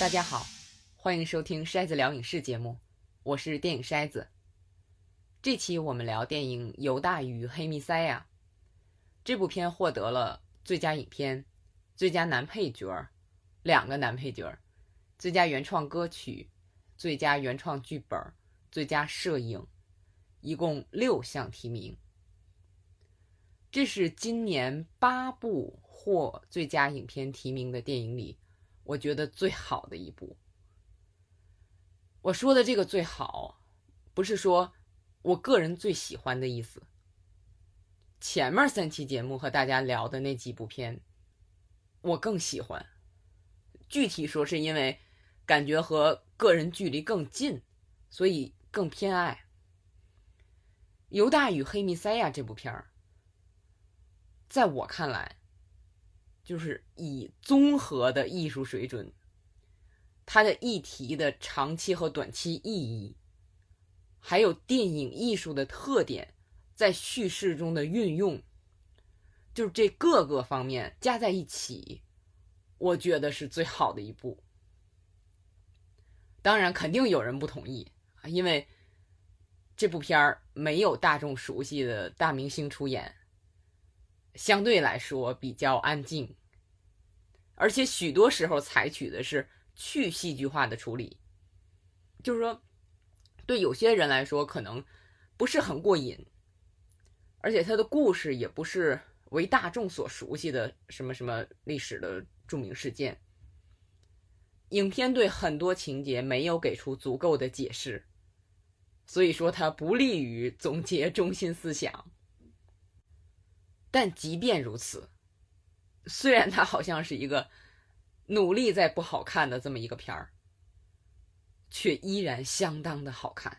大家好，欢迎收听筛子聊影视节目，我是电影筛子。这期我们聊电影《犹大与黑弥赛亚》。这部片获得了最佳影片、最佳男配角儿、两个男配角儿、最佳原创歌曲、最佳原创剧本、最佳摄影，一共六项提名。这是今年八部获最佳影片提名的电影里。我觉得最好的一部。我说的这个最好，不是说我个人最喜欢的意思。前面三期节目和大家聊的那几部片，我更喜欢。具体说，是因为感觉和个人距离更近，所以更偏爱《犹大与黑弥赛亚》这部片儿。在我看来。就是以综合的艺术水准，它的议题的长期和短期意义，还有电影艺术的特点，在叙事中的运用，就是这各个方面加在一起，我觉得是最好的一部。当然，肯定有人不同意啊，因为这部片儿没有大众熟悉的大明星出演，相对来说比较安静。而且许多时候采取的是去戏剧化的处理，就是说，对有些人来说可能不是很过瘾，而且他的故事也不是为大众所熟悉的什么什么历史的著名事件。影片对很多情节没有给出足够的解释，所以说它不利于总结中心思想。但即便如此。虽然它好像是一个努力在不好看的这么一个片儿，却依然相当的好看。《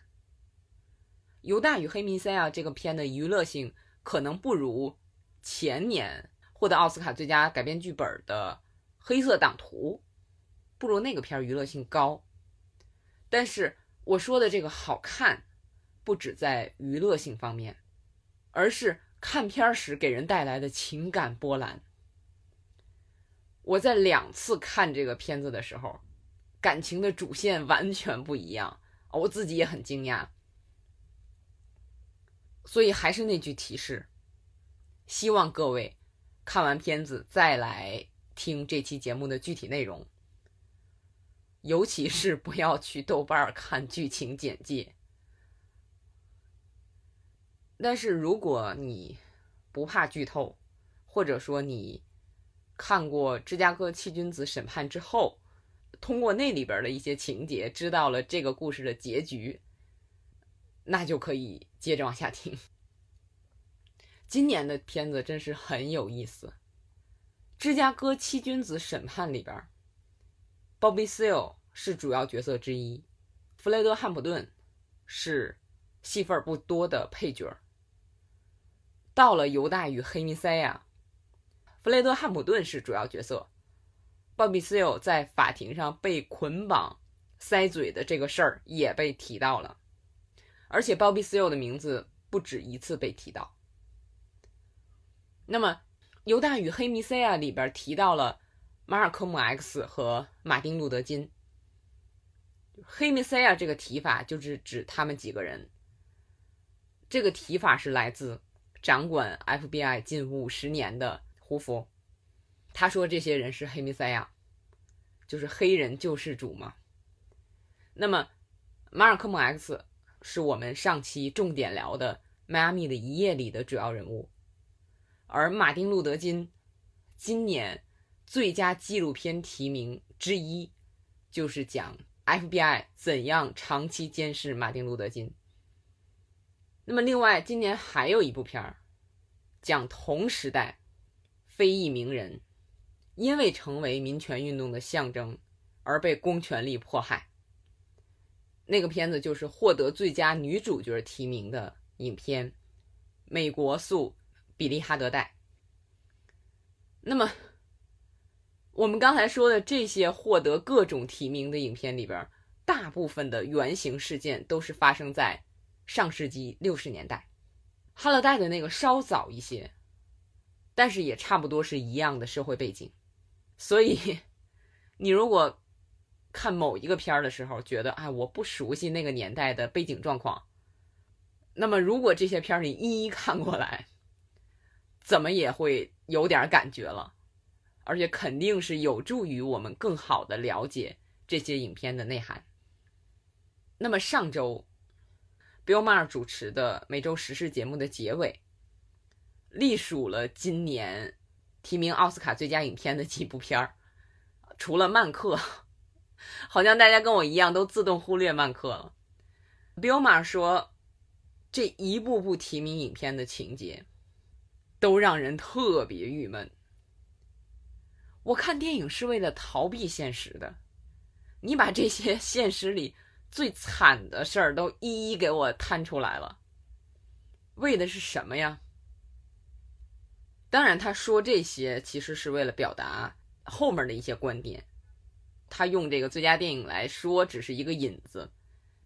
犹大与黑弥赛亚》这个片的娱乐性可能不如前年获得奥斯卡最佳改编剧本的《黑色党徒》，不如那个片儿娱乐性高。但是我说的这个好看，不止在娱乐性方面，而是看片时给人带来的情感波澜。我在两次看这个片子的时候，感情的主线完全不一样，我自己也很惊讶。所以还是那句提示，希望各位看完片子再来听这期节目的具体内容，尤其是不要去豆瓣看剧情简介。但是如果你不怕剧透，或者说你。看过《芝加哥七君子审判》之后，通过那里边的一些情节，知道了这个故事的结局，那就可以接着往下听。今年的片子真是很有意思，《芝加哥七君子审判》里边，Bobby Seale 是主要角色之一，弗雷德·汉普顿是戏份不多的配角。到了《犹大与黑弥赛亚》。弗雷德·汉普顿是主要角色，鲍比·斯尤在法庭上被捆绑塞嘴的这个事儿也被提到了，而且鲍比·斯尤的名字不止一次被提到。那么，《犹大与黑弥赛亚》里边提到了马尔科姆 ·X 和马丁·路德·金，黑弥赛亚这个提法就是指他们几个人。这个提法是来自掌管 FBI 近五十年的。胡佛，他说这些人是黑弥赛亚，就是黑人救世主嘛。那么，马尔科姆 X 是我们上期重点聊的《迈阿密的一夜》里的主要人物，而马丁路德金今年最佳纪录片提名之一，就是讲 FBI 怎样长期监视马丁路德金。那么，另外今年还有一部片儿，讲同时代。非裔名人因为成为民权运动的象征而被公权力迫害。那个片子就是获得最佳女主角提名的影片《美国诉比利·哈德代》。那么，我们刚才说的这些获得各种提名的影片里边，大部分的原型事件都是发生在上世纪六十年代，哈勒代的那个稍早一些。但是也差不多是一样的社会背景，所以你如果看某一个片儿的时候，觉得哎，我不熟悉那个年代的背景状况。那么，如果这些片儿你一一看过来，怎么也会有点感觉了，而且肯定是有助于我们更好的了解这些影片的内涵。那么上周，Bill Maher 主持的每周时事节目的结尾，隶属了今年提名奥斯卡最佳影片的几部片儿，除了《曼克》，好像大家跟我一样都自动忽略《曼克》了。Bill Maher 说。这一部部提名影片的情节，都让人特别郁闷。我看电影是为了逃避现实的，你把这些现实里最惨的事儿都一一给我摊出来了，为的是什么呀？当然，他说这些其实是为了表达后面的一些观点。他用这个最佳电影来说，只是一个引子。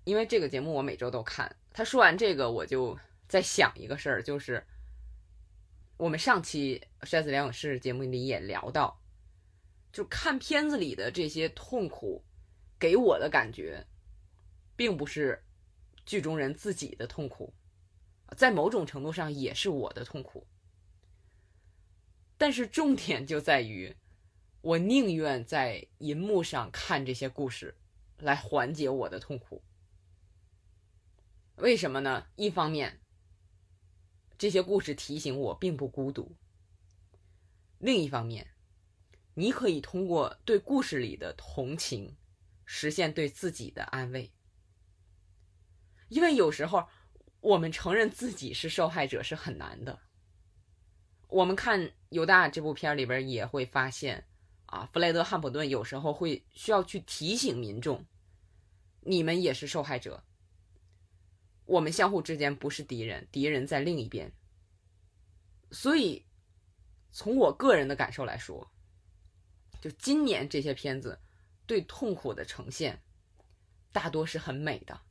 因为这个节目我每周都看，他说完这个，我就在想一个事儿，就是我们上期《筛子疗养室》节目里也聊到，就看片子里的这些痛苦，给我的感觉，并不是剧中人自己的痛苦，在某种程度上也是我的痛苦，但是重点就在于，我宁愿在银幕上看这些故事，来缓解我的痛苦。为什么呢？一方面，这些故事提醒我并不孤独；另一方面，你可以通过对故事里的同情，实现对自己的安慰。因为有时候，我们承认自己是受害者是很难的。我们看《犹大》这部片里边也会发现，啊，弗雷德·汉普顿有时候会需要去提醒民众，你们也是受害者。我们相互之间不是敌人，敌人在另一边。所以，从我个人的感受来说，就今年这些片子对痛苦的呈现，大多是很美的，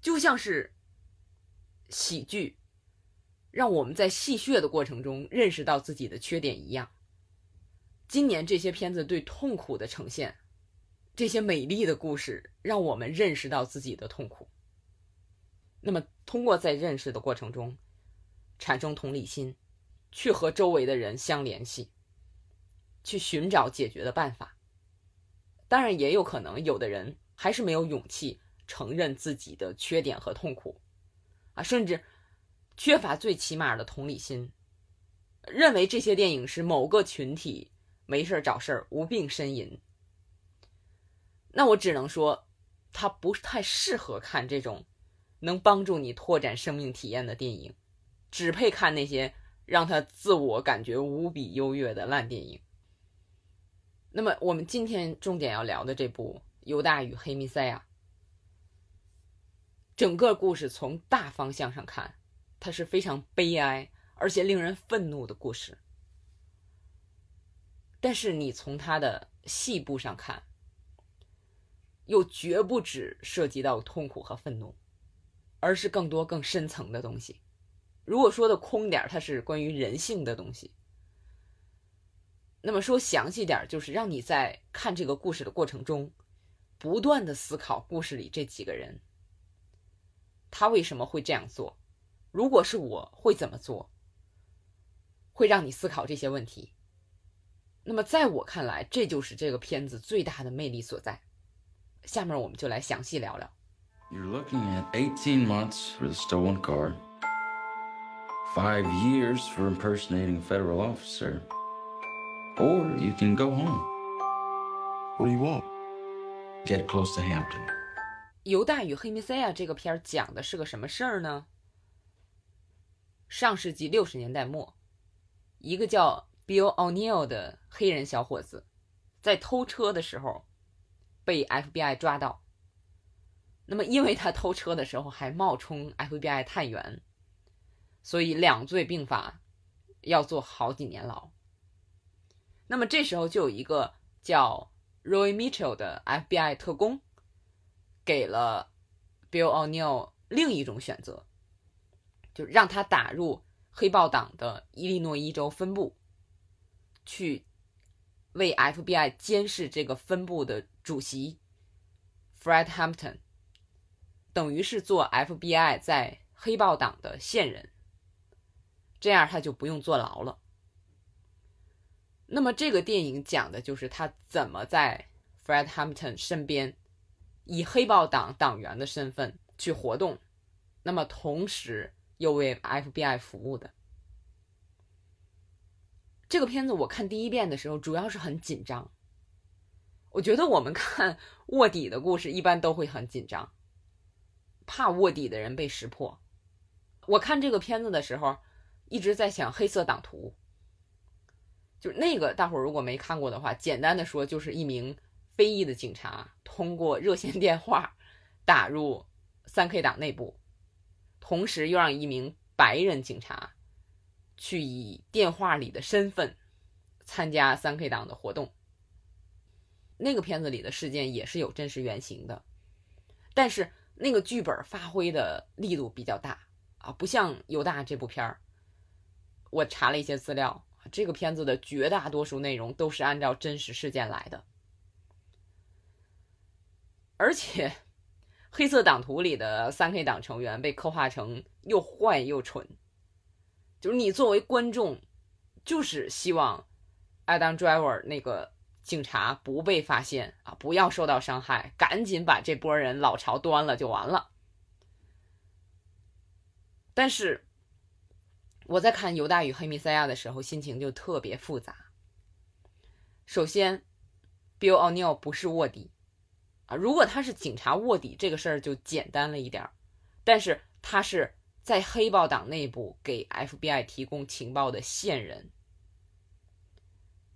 就像是喜剧，让我们在戏谑的过程中认识到自己的缺点一样。今年这些片子对痛苦的呈现，这些美丽的故事，让我们认识到自己的痛苦。那么，通过在认识的过程中产生同理心，去和周围的人相联系，去寻找解决的办法。当然，也有可能有的人还是没有勇气承认自己的缺点和痛苦，啊，甚至缺乏最起码的同理心，认为这些电影是某个群体没事找事儿、无病呻吟。那我只能说，他不太适合看这种。能帮助你拓展生命体验的电影，只配看那些让他自我感觉无比优越的烂电影。那么，我们今天重点要聊的这部《犹大与黑弥赛亚》，整个故事从大方向上看，它是非常悲哀而且令人愤怒的故事。但是，你从它的细部上看，又绝不止涉及到痛苦和愤怒。而是更多更深层的东西。如果说的空点，它是关于人性的东西。那么说详细点，就是让你在看这个故事的过程中，不断的思考故事里这几个人，他为什么会这样做？如果是我会怎么做？会让你思考这些问题。那么在我看来，这就是这个片子最大的魅力所在。下面我们就来详细聊聊。You're looking at eighteen months for the stolen car, five years for impersonating a federal officer, or you can go home. What do you want? Get close to Hampton. 犹大与黑弥赛亚这个片儿讲的是个什么事儿呢？上世纪六十年代末，一个叫 Bill O'Neill 的黑人小伙子，在偷车的时候被 FBI 抓到。那么，因为他偷车的时候还冒充 FBI 探员，所以两罪并罚，要坐好几年牢。那么这时候就有一个叫 Roy Mitchell 的 FBI 特工，给了 Bill O'Neill 另一种选择，就让他打入黑豹党的伊利诺伊州分部，去为 FBI 监视这个分部的主席 Fred Hampton，等于是做 FBI 在黑豹党的线人，这样他就不用坐牢了。那么这个电影讲的就是他怎么在 Fred Hampton 身边，以黑豹党党员的身份去活动，那么同时又为 FBI 服务的。这个片子我看第一遍的时候，主要是很紧张。我觉得我们看卧底的故事一般都会很紧张，怕卧底的人被识破。我看这个片子的时候，一直在想《黑色党徒》。就那个，大伙儿如果没看过的话，简单的说，就是一名非裔的警察通过热线电话打入三 K 党内部，同时又让一名白人警察去以电话里的身份参加三 K 党的活动。那个片子里的事件也是有真实原型的，但是那个剧本发挥的力度比较大啊，不像《犹大》这部片儿。我查了一些资料。这个片子的绝大多数内容都是按照真实事件来的，而且《黑色党徒》里的三 K 党成员被刻画成又坏又蠢，就是你作为观众，就是希望 Adam Driver 那个警察不被发现啊，不要受到伤害，赶紧把这波人老巢端了就完了。但是。我在看《犹大与黑弥赛亚》的时候，心情就特别复杂。首先，Bill O'Neill 不是卧底如果他是警察卧底，这个事儿就简单了一点儿。但是他是在黑豹党内部给 FBI 提供情报的线人，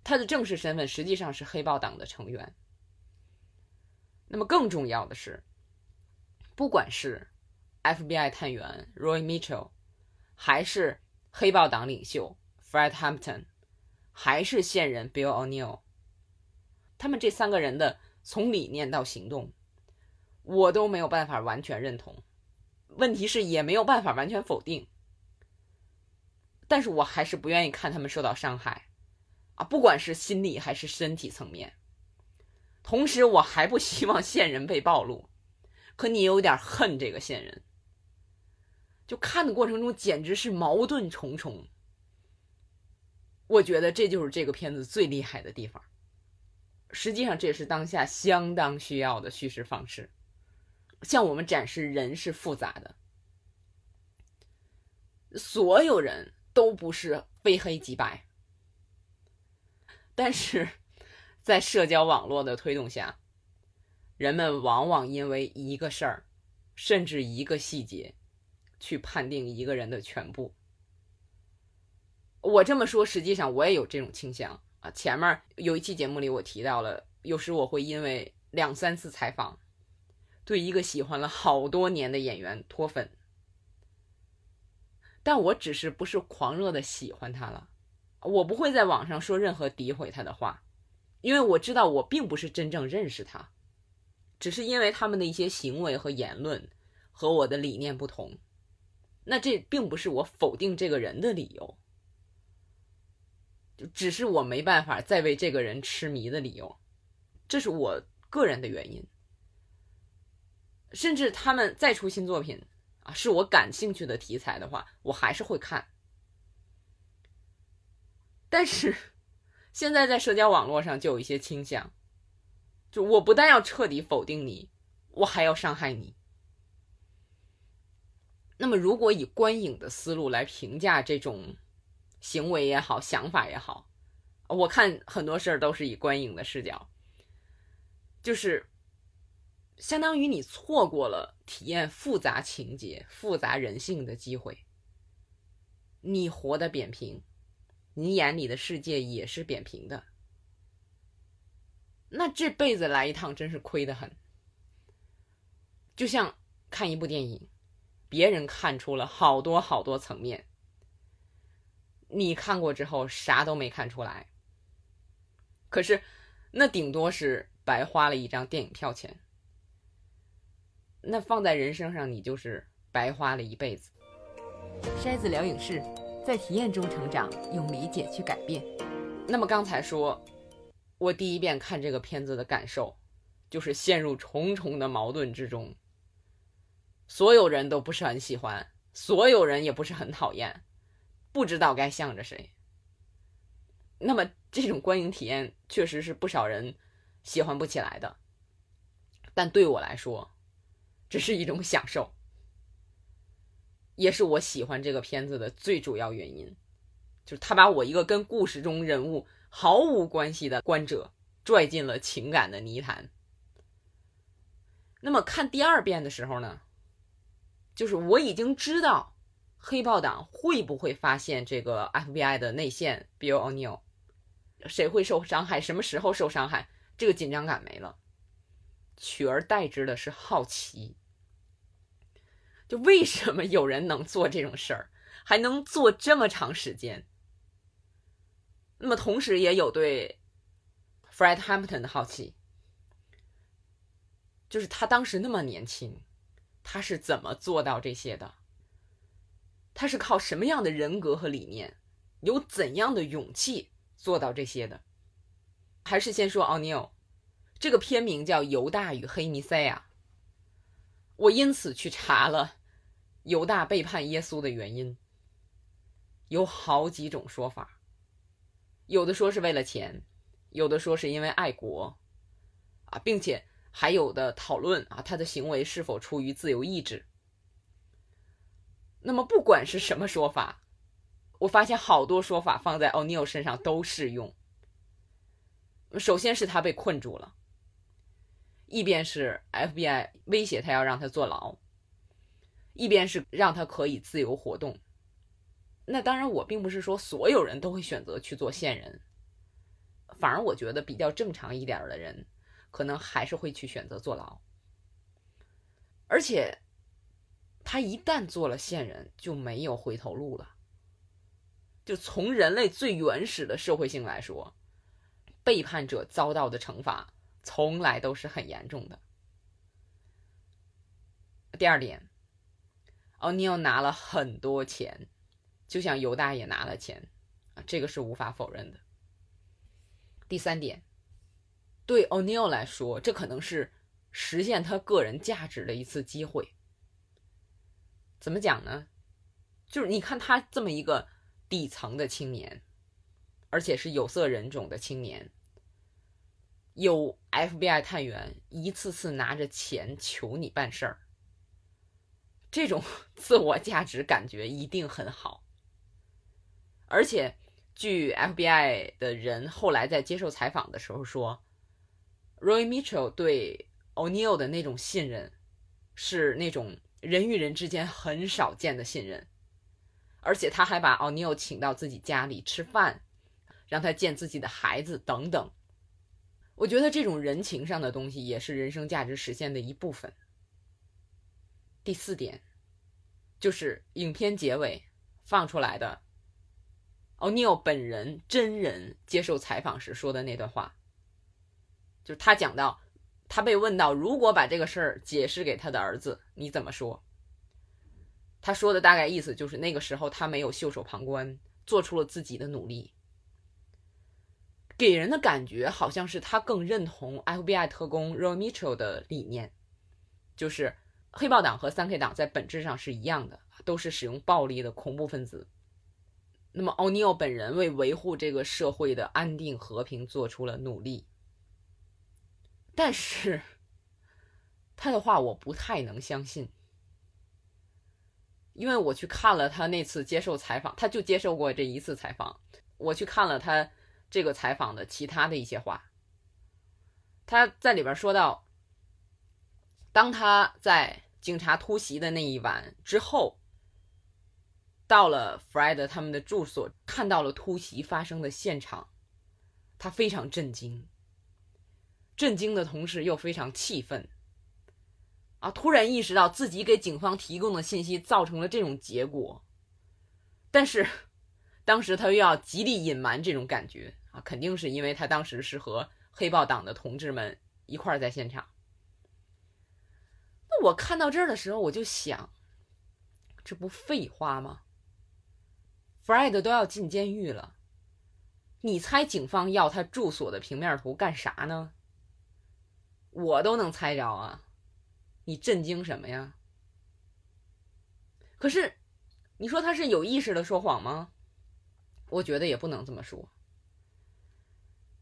他的正式身份实际上是黑豹党的成员。那么更重要的是，不管是 FBI 探员 Roy Mitchell，还是黑豹党领袖 Fred Hampton，还是线人 Bill O'Neill，他们这三个人的从理念到行动，我都没有办法完全认同。问题是也没有办法完全否定。但是我还是不愿意看他们受到伤害，啊，不管是心理还是身体层面。同时，我还不希望线人被暴露，可你有点恨这个线人。就看的过程中简直是矛盾重重，我觉得这就是这个片子最厉害的地方。实际上，这也是当下相当需要的叙事方式，向我们展示人是复杂的，所有人都不是非黑即白。但是在社交网络的推动下，人们往往因为一个事儿，甚至一个细节。去判定一个人的全部，我这么说，实际上我也有这种倾向啊。前面有一期节目里我提到了，有时我会因为两三次采访，对一个喜欢了好多年的演员脱粉，但我只是不是狂热的喜欢他了，我不会在网上说任何诋毁他的话，因为我知道我并不是真正认识他，只是因为他们的一些行为和言论和我的理念不同。那这并不是我否定这个人的理由，只是我没办法再为这个人痴迷的理由，这是我个人的原因。甚至他们再出新作品啊，是我感兴趣的题材的话，我还是会看。但是现在在社交网络上就有一些倾向，就我不但要彻底否定你，我还要伤害你。那么，如果以观影的思路来评价这种行为也好、想法也好，我看很多事儿都是以观影的视角，就是相当于你错过了体验复杂情节、复杂人性的机会。你活得扁平，你眼里的世界也是扁平的，那这辈子来一趟真是亏得很。就像看一部电影。别人看出了好多好多层面，你看过之后啥都没看出来。可是，那顶多是白花了一张电影票钱。那放在人生上，你就是白花了一辈子。筛子聊影视，在体验中成长，用理解去改变。那么刚才说，我第一遍看这个片子的感受，就是陷入重重的矛盾之中，所有人都不是很喜欢，所有人也不是很讨厌，不知道该向着谁。那么这种观影体验确实是不少人喜欢不起来的，但对我来说，这是一种享受，也是我喜欢这个片子的最主要原因，就是他把我一个跟故事中人物毫无关系的观者拽进了情感的泥潭。那么看第二遍的时候呢，就是我已经知道黑豹党会不会发现这个 FBI 的内线 Bill O'Neill，谁会受伤害，什么时候受伤害，这个紧张感没了，取而代之的是好奇。就为什么有人能做这种事儿，还能做这么长时间？那么同时也有对 Fred Hampton 的好奇。就是他当时那么年轻，他是怎么做到这些的？他是靠什么样的人格和理念，有怎样的勇气做到这些的？还是先说奥尼尔，这个片名叫《犹大与黑弥赛亚》，我因此去查了犹大背叛耶稣的原因，有好几种说法，有的说是为了钱，有的说是因为爱国，啊，并且。还有的讨论啊，他的行为是否出于自由意志？那么不管是什么说法，我发现好多说法放在 O'neil 身上都适用。首先是他被困住了，一边是 FBI 威胁他要让他坐牢，一边是让他可以自由活动。那当然，我并不是说所有人都会选择去做线人，反而我觉得比较正常一点的人。可能还是会去选择坐牢，而且他一旦做了线人，就没有回头路了。就从人类最原始的社会性来说，背叛者遭到的惩罚从来都是很严重的。第二点，奥尼尔拿了很多钱，就像犹大也拿了钱啊，这个是无法否认的。第三点。对 O'Neill 来说，这可能是实现他个人价值的一次机会。怎么讲呢？就是你看他这么一个底层的青年，而且是有色人种的青年，有 FBI 探员一次次拿着钱求你办事儿，这种 自我价值感觉一定很好。而且，据 FBI 的人后来在接受采访的时候说。Roy Mitchell 对 O'neil 的那种信任，是那种人与人之间很少见的信任，而且他还把奥尼尔请到自己家里吃饭，让他见自己的孩子等等。我觉得这种人情上的东西也是人生价值实现的一部分。第四点，就是影片结尾放出来的奥尼尔本人真人接受采访时说的那段话。就是他讲到，他被问到如果把这个事儿解释给他的儿子，你怎么说？他说的大概意思就是那个时候他没有袖手旁观，做出了自己的努力，给人的感觉好像是他更认同 FBI 特工 romito 的理念，就是黑豹党和三 K 党在本质上是一样的，都是使用暴力的恐怖分子。那么 O'Neill 本人为维护这个社会的安定和平做出了努力。但是，他的话我不太能相信，因为我去看了他那次接受采访，他就接受过这一次采访。我去看了他这个采访的其他的一些话，他在里边说到，当他在警察突袭的那一晚之后，到了 Fred 他们的住所，看到了突袭发生的现场，他非常震惊。震惊的同时又非常气愤，啊！突然意识到自己给警方提供的信息造成了这种结果，但是 当时他又要极力隐瞒这种感觉啊，肯定是因为他当时是和黑豹党的同志们一块儿在现场。那我看到这儿的时候，我就想，这不废话吗？Fred 都要进监狱了，你猜警方要他住所的平面图干啥呢？我都能猜着啊，你震惊什么呀？可是，你说他是有意识的说谎吗？我觉得也不能这么说。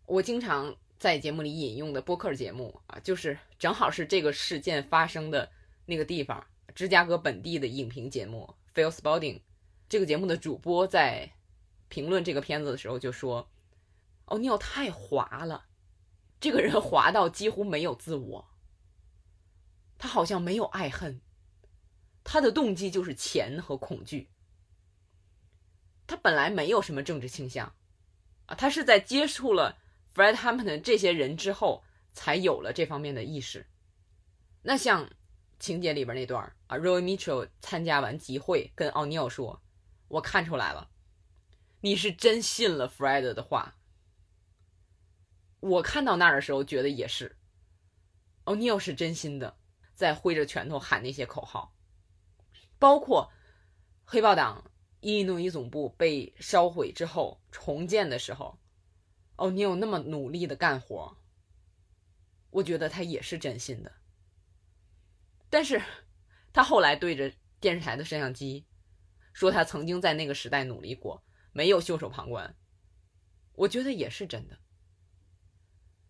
我经常在节目里引用的播客节目啊，就是正好是这个事件发生的那个地方——芝加哥本地的影评节目《Phil Spalding》。这个节目的主播在评论这个片子的时候就说：“奥尼尔太滑了，这个人滑到几乎没有自我，他好像没有爱恨。”他的动机就是钱和恐惧。他本来没有什么政治倾向，啊，他是在接触了 Fred Hampton 这些人之后，才有了这方面的意识。那像情节里边那段啊，Roy Mitchell 参加完集会，跟奥尼尔说：“我看出来了，你是真信了 Fred 的话。”我看到那儿的时候，觉得也是，奥尼尔是真心的，在挥着拳头喊那些口号。包括黑豹党伊利诺伊总部被烧毁之后重建的时候，哦，你有那么努力的干活，我觉得他也是真心的。但是，他后来对着电视台的摄像机说他曾经在那个时代努力过，没有袖手旁观，我觉得也是真的。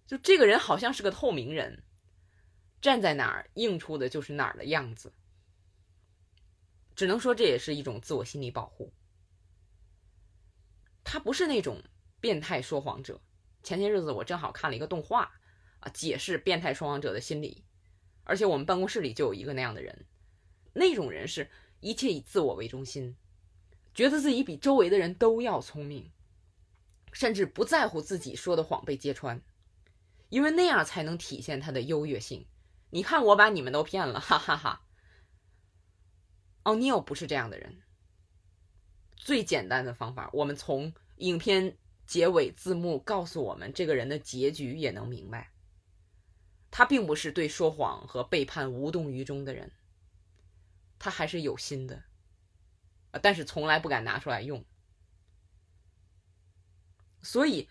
就这个人好像是个透明人，站在哪儿映出的就是哪儿的样子。只能说这也是一种自我心理保护。他不是那种变态说谎者。前些日子我正好看了一个动画，啊，解释变态说谎者的心理。而且我们办公室里就有一个那样的人，那种人是一切以自我为中心，觉得自己比周围的人都要聪明，甚至不在乎自己说的谎被揭穿，因为那样才能体现他的优越性。你看我把你们都骗了，哈哈哈。奥尼尔不是这样的人。最简单的方法，我们从影片结尾字幕告诉我们这个人的结局也能明白。他并不是对说谎和背叛无动于衷的人，他还是有心的，但是从来不敢拿出来用。所以，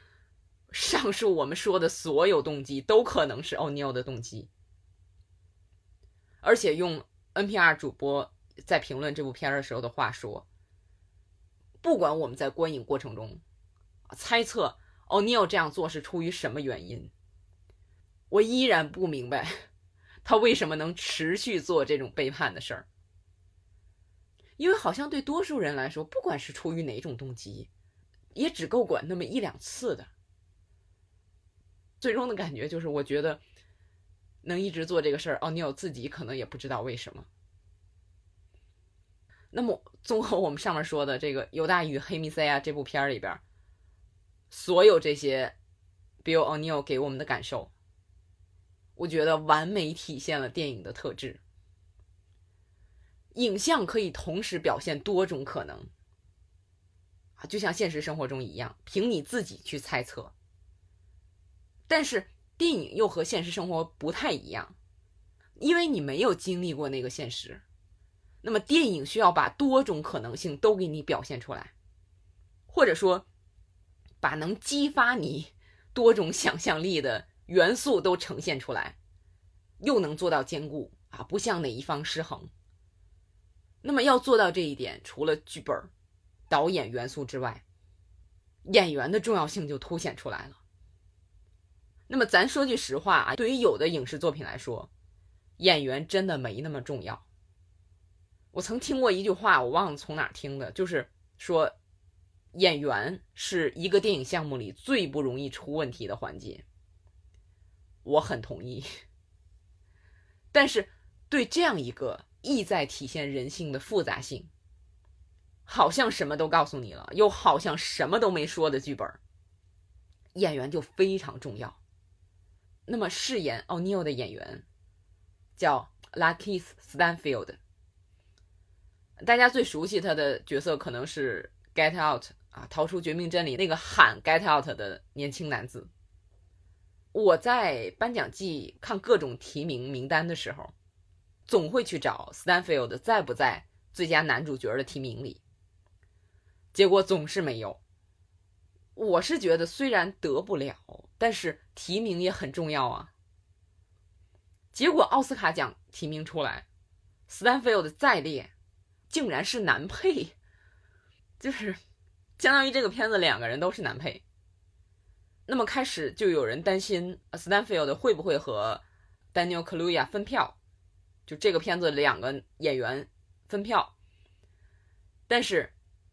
上述我们说的所有动机都可能是奥尼尔的动机，而且用 NPR 主播。在评论这部片儿的时候的话说，不管我们在观影过程中猜测奥尼尔这样做是出于什么原因，我依然不明白 他为什么能持续做这种背叛的事儿。因为好像对多数人来说，不管是出于哪种动机，也只够管那么一两次的。最终的感觉就是，我觉得能一直做这个事儿，奥尼尔自己可能也不知道为什么。那么，综合我们上面说的这个《犹大与黑弥赛亚》这部片儿里边，所有这些 Bill O'Neill 给我们的感受，我觉得完美体现了电影的特质。影像可以同时表现多种可能，啊，就像现实生活中一样，凭你自己去猜测。但是电影又和现实生活不太一样，因为你没有经历过那个现实。那么，电影需要把多种可能性都给你表现出来，或者说，把能激发你多种想象力的元素都呈现出来，又能做到兼顾啊，不向哪一方失衡。那么，要做到这一点，除了剧本、导演元素之外，演员的重要性就凸显出来了。那么，咱说句实话啊，对于有的影视作品来说，演员真的没那么重要。我曾听过一句话，我忘了从哪听的，就是说，演员是一个电影项目里最不容易出问题的环节。我很同意，但是对这样一个意在体现人性的复杂性，好像什么都告诉你了，又好像什么都没说的剧本，演员就非常重要。那么饰演奥尼尔的演员叫 Lakeith Stanfield。大家最熟悉他的角色可能是《Get Out》啊，《逃出绝命镇》里那个喊 “Get Out” 的年轻男子。我在颁奖季看各种提名名单的时候，总会去找 Stanfield 在不在最佳男主角的提名里，结果总是没有。我是觉得虽然得不了，但是提名也很重要啊。结果奥斯卡奖提名出来，斯坦菲尔的再列竟然是男配，就是相当于这个片子两个人都是男配。那么开始就有人担心斯坦菲尔的会不会和 Daniel Kaluuya 分票，就这个片子两个演员分票。但是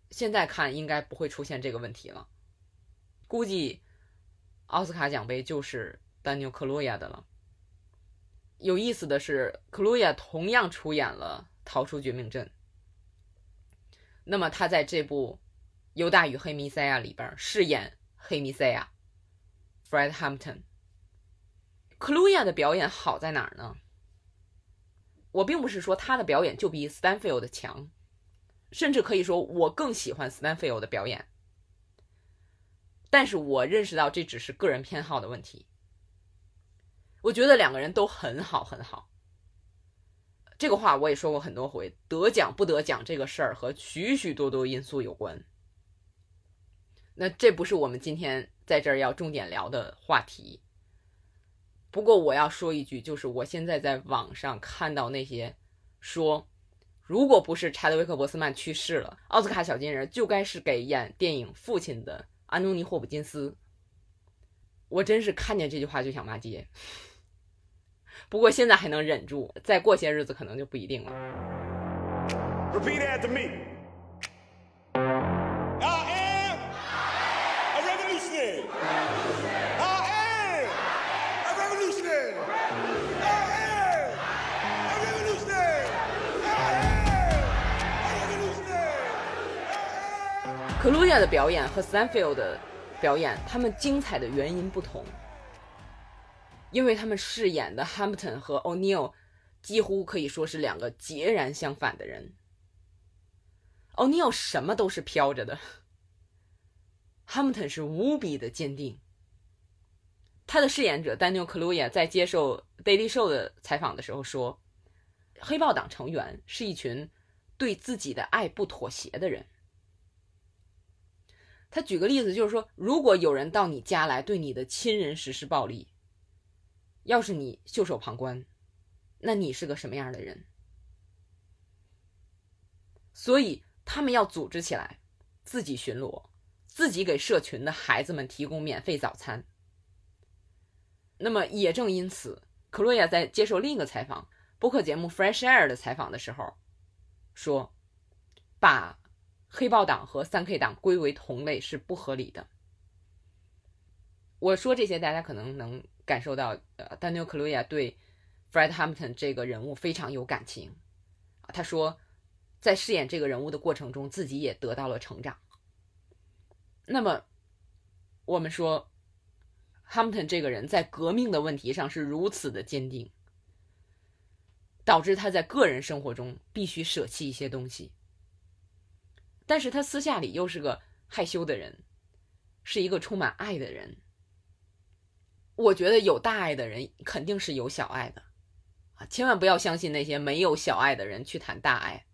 现在看应该不会出现这个问题了，估计奥斯卡奖杯就是 Daniel Kaluuya 的了。有意思的是，克鲁亚同样出演了《逃出绝命镇》。那么他在这部《犹大与黑弥赛亚》里边饰演黑弥赛亚 Fred Hampton。克鲁亚的表演好在哪儿呢？我并不是说他的表演就比 Stanfield 强，甚至可以说我更喜欢 Stanfield 的表演。但是我认识到这只是个人偏好的问题。我觉得两个人都很好，很好。这个话我也说过很多回，得奖不得奖这个事儿和许许多多因素有关。那这不是我们今天在这儿要重点聊的话题。不过我要说一句，就是我现在在网上看到那些说，如果不是查德维克·博斯曼去世了，奥斯卡小金人就该是给演电影《父亲》的安东尼·霍普金斯。我真是看见这句话就想骂街。不过现在还能忍住，再过些日子可能就不一定了。Repeat after me. 克鲁亚的表演和 Stanfield 的表演，他们精彩的原因不同。因为他们饰演的 Hampton 和 O'Neill 几乎可以说是两个截然相反的人。O'Neill 什么都是飘着的，Hampton 是无比的坚定。他的饰演者 Daniel Kaluuya 在接受 Daily Show 的采访的时候说：“黑豹党成员是一群对自己的爱不妥协的人。”他举个例子，就是说，如果有人到你家来对你的亲人实施暴力，要是你袖手旁观，那你是个什么样的人？所以他们要组织起来，自己巡逻，自己给社群的孩子们提供免费早餐。那么也正因此，克洛亚在接受另一个采访播客节目《Fresh Air》的采访的时候，说，把黑豹党和三 K 党归为同类是不合理的。我说这些，大家可能能。感受到，呃，Daniel Kaluuya 对 Fred Hampton 这个人物非常有感情，他说，在饰演这个人物的过程中，自己也得到了成长。那么，我们说，Hampton 这个人在革命的问题上是如此的坚定，导致他在个人生活中必须舍弃一些东西，但是他私下里又是个害羞的人，是一个充满爱的人。我觉得有大爱的人肯定是有小爱的，啊，千万不要相信那些没有小爱的人去谈大爱。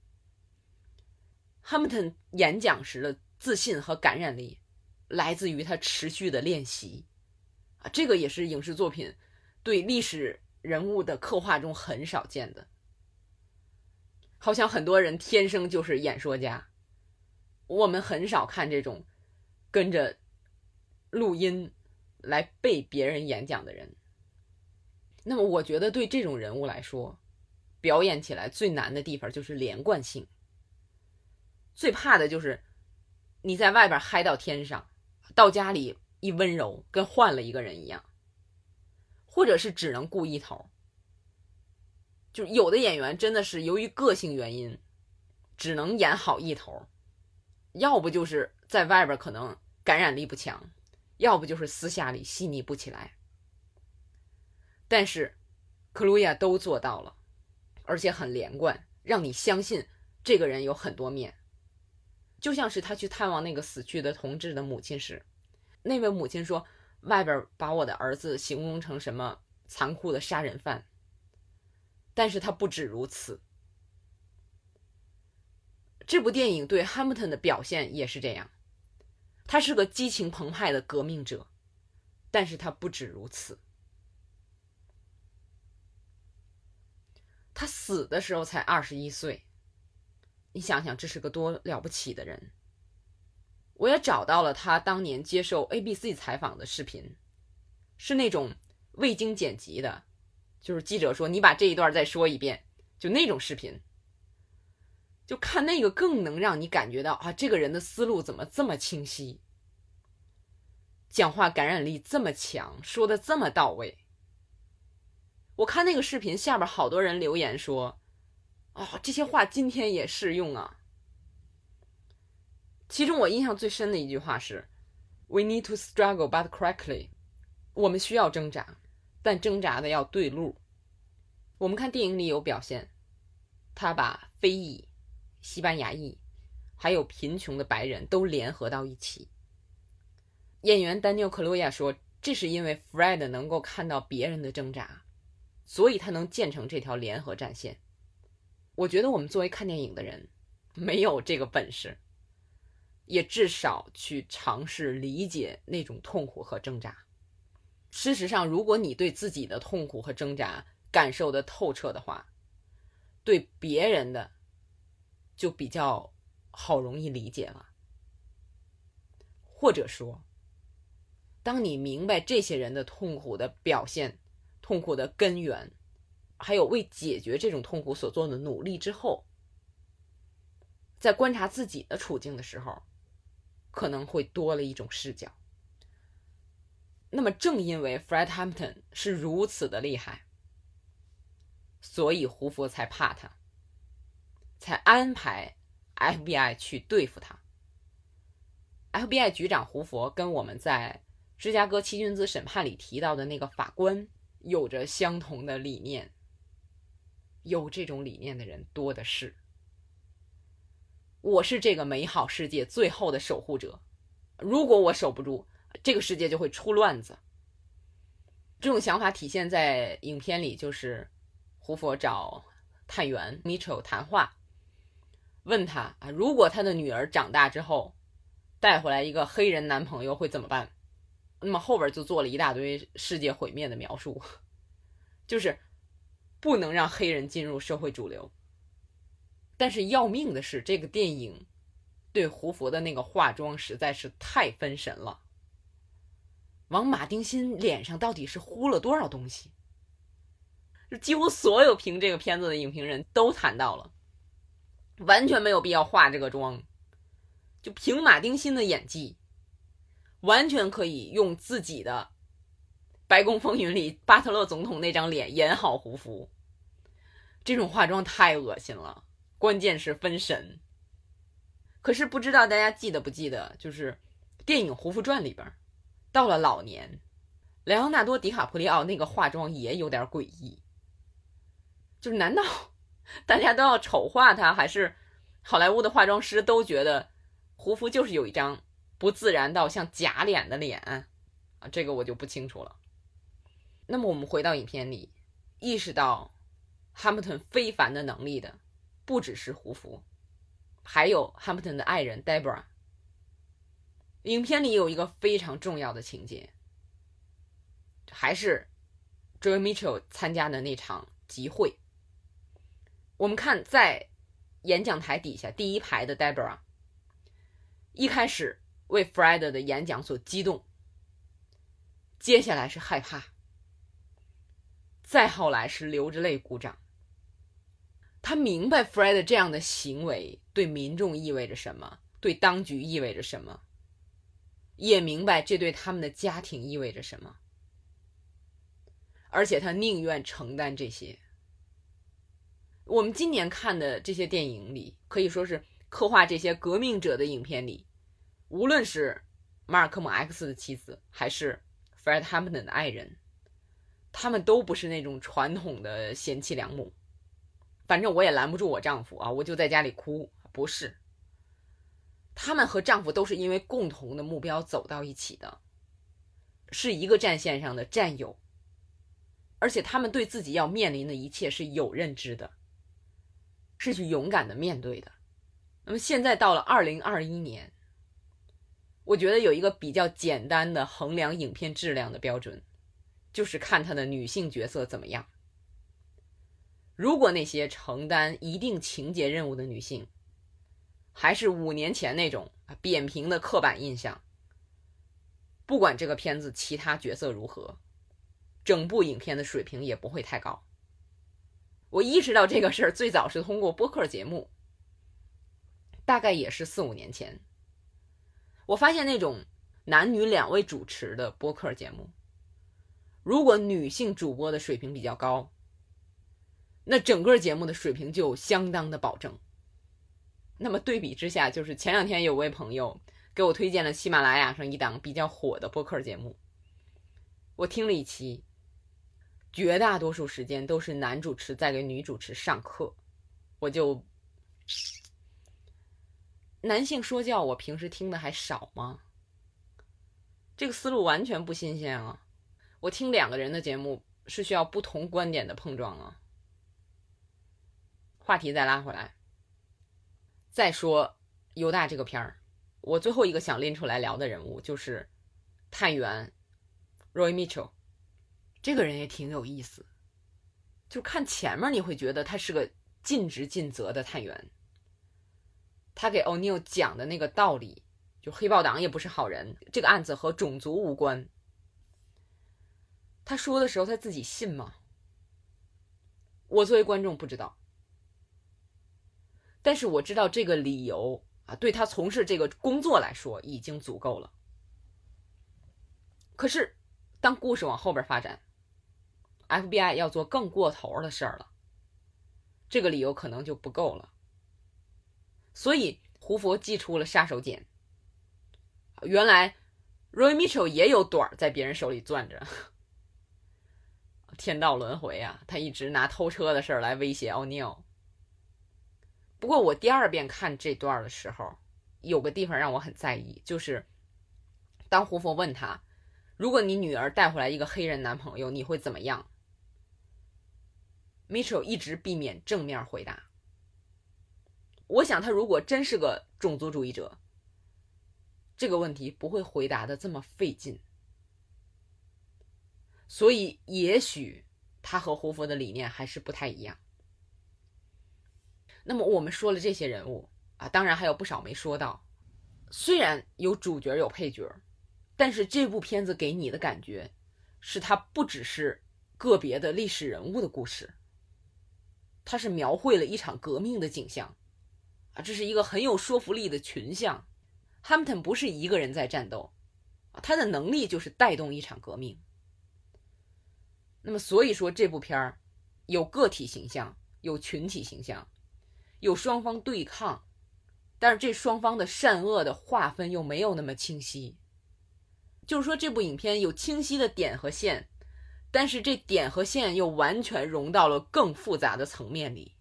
哈姆顿演讲时的自信和感染力，来自于他持续的练习，啊，这个也是影视作品对历史人物的刻画中很少见的。好像很多人天生就是演说家，我们很少看这种跟着录音。来背别人演讲的人，那么我觉得对这种人物来说，表演起来最难的地方就是连贯性。最怕的就是你在外边嗨到天上，到家里一温柔，跟换了一个人一样，或者是只能顾一头。就有的演员真的是由于个性原因，只能演好一头，要不就是在外边可能感染力不强。要不就是私下里细腻不起来，但是克鲁亚都做到了，而且很连贯，让你相信这个人有很多面。就像是他去探望那个死去的同志的母亲时，那位母亲说：“外边把我的儿子形容成什么残酷的杀人犯。”但是他不止如此。这部电影对 Hamilton 的表现也是这样。他是个激情澎湃的革命者，但是他不止如此。他死的时候才二十一岁，你想想这是个多了不起的人。我也找到了他当年接受 ABC 采访的视频，是那种未经剪辑的，就是记者说你把这一段再说一遍，就那种视频。就看那个更能让你感觉到啊，这个人的思路怎么这么清晰，讲话感染力这么强，说的这么到位。我看那个视频下边好多人留言说，啊，这些话今天也适用啊。其中我印象最深的一句话是：“We need to struggle, but correctly。”我们需要挣扎，但挣扎的要对路。我们看电影里有表现，他把非议。西班牙裔，还有贫穷的白人都联合到一起。演员丹尼尔·克罗亚说：“这是因为 Fred 能够看到别人的挣扎，所以他能建成这条联合战线。”我觉得我们作为看电影的人，没有这个本事，也至少去尝试理解那种痛苦和挣扎。事实上，如果你对自己的痛苦和挣扎感受的透彻的话，对别人的。就比较好容易理解了，或者说，当你明白这些人的痛苦的表现、痛苦的根源，还有为解决这种痛苦所做的努力之后，在观察自己的处境的时候，可能会多了一种视角。那么，正因为 Fred Hampton 是如此的厉害，所以胡佛才怕他。才安排 FBI 去对付他。FBI 局长胡佛跟我们在芝加哥七君子审判里提到的那个法官有着相同的理念，有这种理念的人多的是。我是这个美好世界最后的守护者，如果我守不住，这个世界就会出乱子。这种想法体现在影片里，就是胡佛找探员 Mitchell 谈话。问他啊，如果他的女儿长大之后带回来一个黑人男朋友会怎么办？那么后边就做了一大堆世界毁灭的描述，就是不能让黑人进入社会主流。但是要命的是，这个电影对胡佛的那个化妆实在是太分神了。往马丁辛脸上到底是糊了多少东西？就几乎所有评这个片子的影评人都谈到了。完全没有必要化这个妆，就凭马丁辛的演技，完全可以用自己的《白宫风云》里巴特勒总统那张脸演好胡佛。这种化妆太恶心了，关键是分神。可是不知道大家记得不记得，就是电影《胡佛传》里边，到了老年，莱昂纳多·迪卡普里奥那个化妆也有点诡异，就是难道？大家都要丑化他，还是好莱坞的化妆师都觉得胡佛就是有一张不自然到像假脸的脸啊？这个我就不清楚了。那么我们回到影片里，意识到汉普顿非凡的能力的不只是胡佛，还有汉普顿的爱人 Debra。影片里有一个非常重要的情节，还是 Joe Mitchell 参加的那场集会。我们看，在演讲台底下第一排的 Deborah，一开始为 Fred 的演讲所激动，接下来是害怕，再后来是流着泪鼓掌。他明白 Fred 这样的行为对民众意味着什么，对当局意味着什么，也明白这对他们的家庭意味着什么，而且他宁愿承担这些。我们今年看的这些电影里，可以说是刻画这些革命者的影片里，无论是马尔科姆 X 的妻子，还是 Fred Hampton 的爱人，他们都不是那种传统的贤妻良母。反正我也拦不住我丈夫啊，我就在家里哭。不是，他们和丈夫都是因为共同的目标走到一起的，是一个战线上的战友，而且他们对自己要面临的一切是有认知的。是去勇敢的面对的。那么现在到了二零二一年，我觉得有一个比较简单的衡量影片质量的标准，就是看他的女性角色怎么样。如果那些承担一定情节任务的女性，还是五年前那种啊扁平的刻板印象，不管这个片子其他角色如何，整部影片的水平也不会太高。我意识到这个事儿最早是通过播客节目，大概也是四五年前，我发现那种男女两位主持的播客节目，如果女性主播的水平比较高。那整个节目的水平就相当的保证。那么对比之下，就是前两天有位朋友给我推荐了喜马拉雅上一档比较火的播客节目，我听了一期，绝大多数时间都是男主持在给女主持上课，我就男性说教，我平时听的还少吗？这个思路完全不新鲜啊！我听两个人的节目是需要不同观点的碰撞啊。话题再拉回来，再说犹大这个片儿，我最后一个想拎出来聊的人物就是探员 Roy Mitchell，这个人也挺有意思。就看前面你会觉得他是个尽职尽责的探员，他给 Onew 讲的那个道理，就黑豹党也不是好人，这个案子和种族无关。他说的时候他自己信吗？我作为观众不知道。但是我知道这个理由啊，对他从事这个工作来说已经足够了。可是，当故事往后边发展，FBI 要做更过头的事儿了，这个理由可能就不够了。所以，胡佛祭出了杀手锏。原来，Roy Mitchell 也有短儿在别人手里攥着。天道轮回啊，他一直拿偷车的事儿来威胁 O'neil。不过我第二遍看这段的时候，有个地方让我很在意，就是当胡佛问他：“如果你女儿带回来一个黑人男朋友，你会怎么样？”Mitchell 一直避免正面回答。我想他如果真是个种族主义者，这个问题不会回答的这么费劲。所以也许他和胡佛的理念还是不太一样。那么我们说了这些人物啊，当然还有不少没说到。虽然有主角有配角，但是这部片子给你的感觉，是它不只是个别的历史人物的故事，它是描绘了一场革命的景象啊，这是一个很有说服力的群像。汉密尔顿不是一个人在战斗啊，他的能力就是带动一场革命。那么所以说这部片儿有个体形象，有群体形象。有双方对抗，但是这双方的善恶的划分又没有那么清晰。就是说，这部影片有清晰的点和线，但是这点和线又完全融到了更复杂的层面里。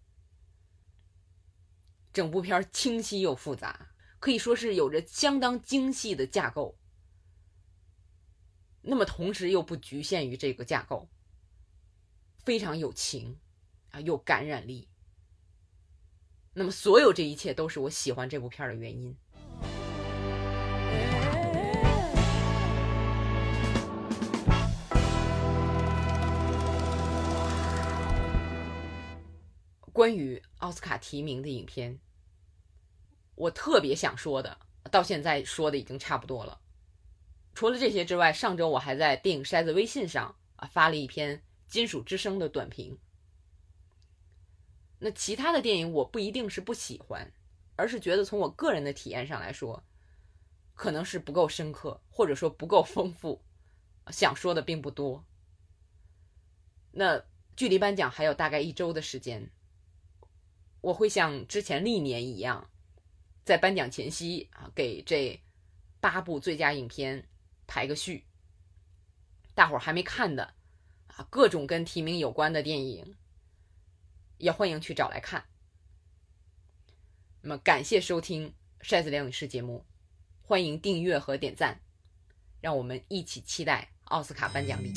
整部片清晰又复杂，可以说是有着相当精细的架构。那么同时又不局限于这个架构，非常有情啊，有感染力。那么，所有这一切都是我喜欢这部片的原因。关于奥斯卡提名的影片，我特别想说的，到现在说的已经差不多了。除了这些之外，上周我还在电影筛子微信上啊发了一篇《金属之声》的短评。那其他的电影我不一定是不喜欢，而是觉得从我个人的体验上来说，可能是不够深刻，或者说不够丰富，想说的并不多。那距离颁奖还有大概一周的时间，我会像之前历年一样，在颁奖前夕啊，给这八部最佳影片排个序。大伙儿还没看的啊，各种跟提名有关的电影。也欢迎去找来看。那么，感谢收听《筛子聊影视》节目，欢迎订阅和点赞，让我们一起期待奥斯卡颁奖礼。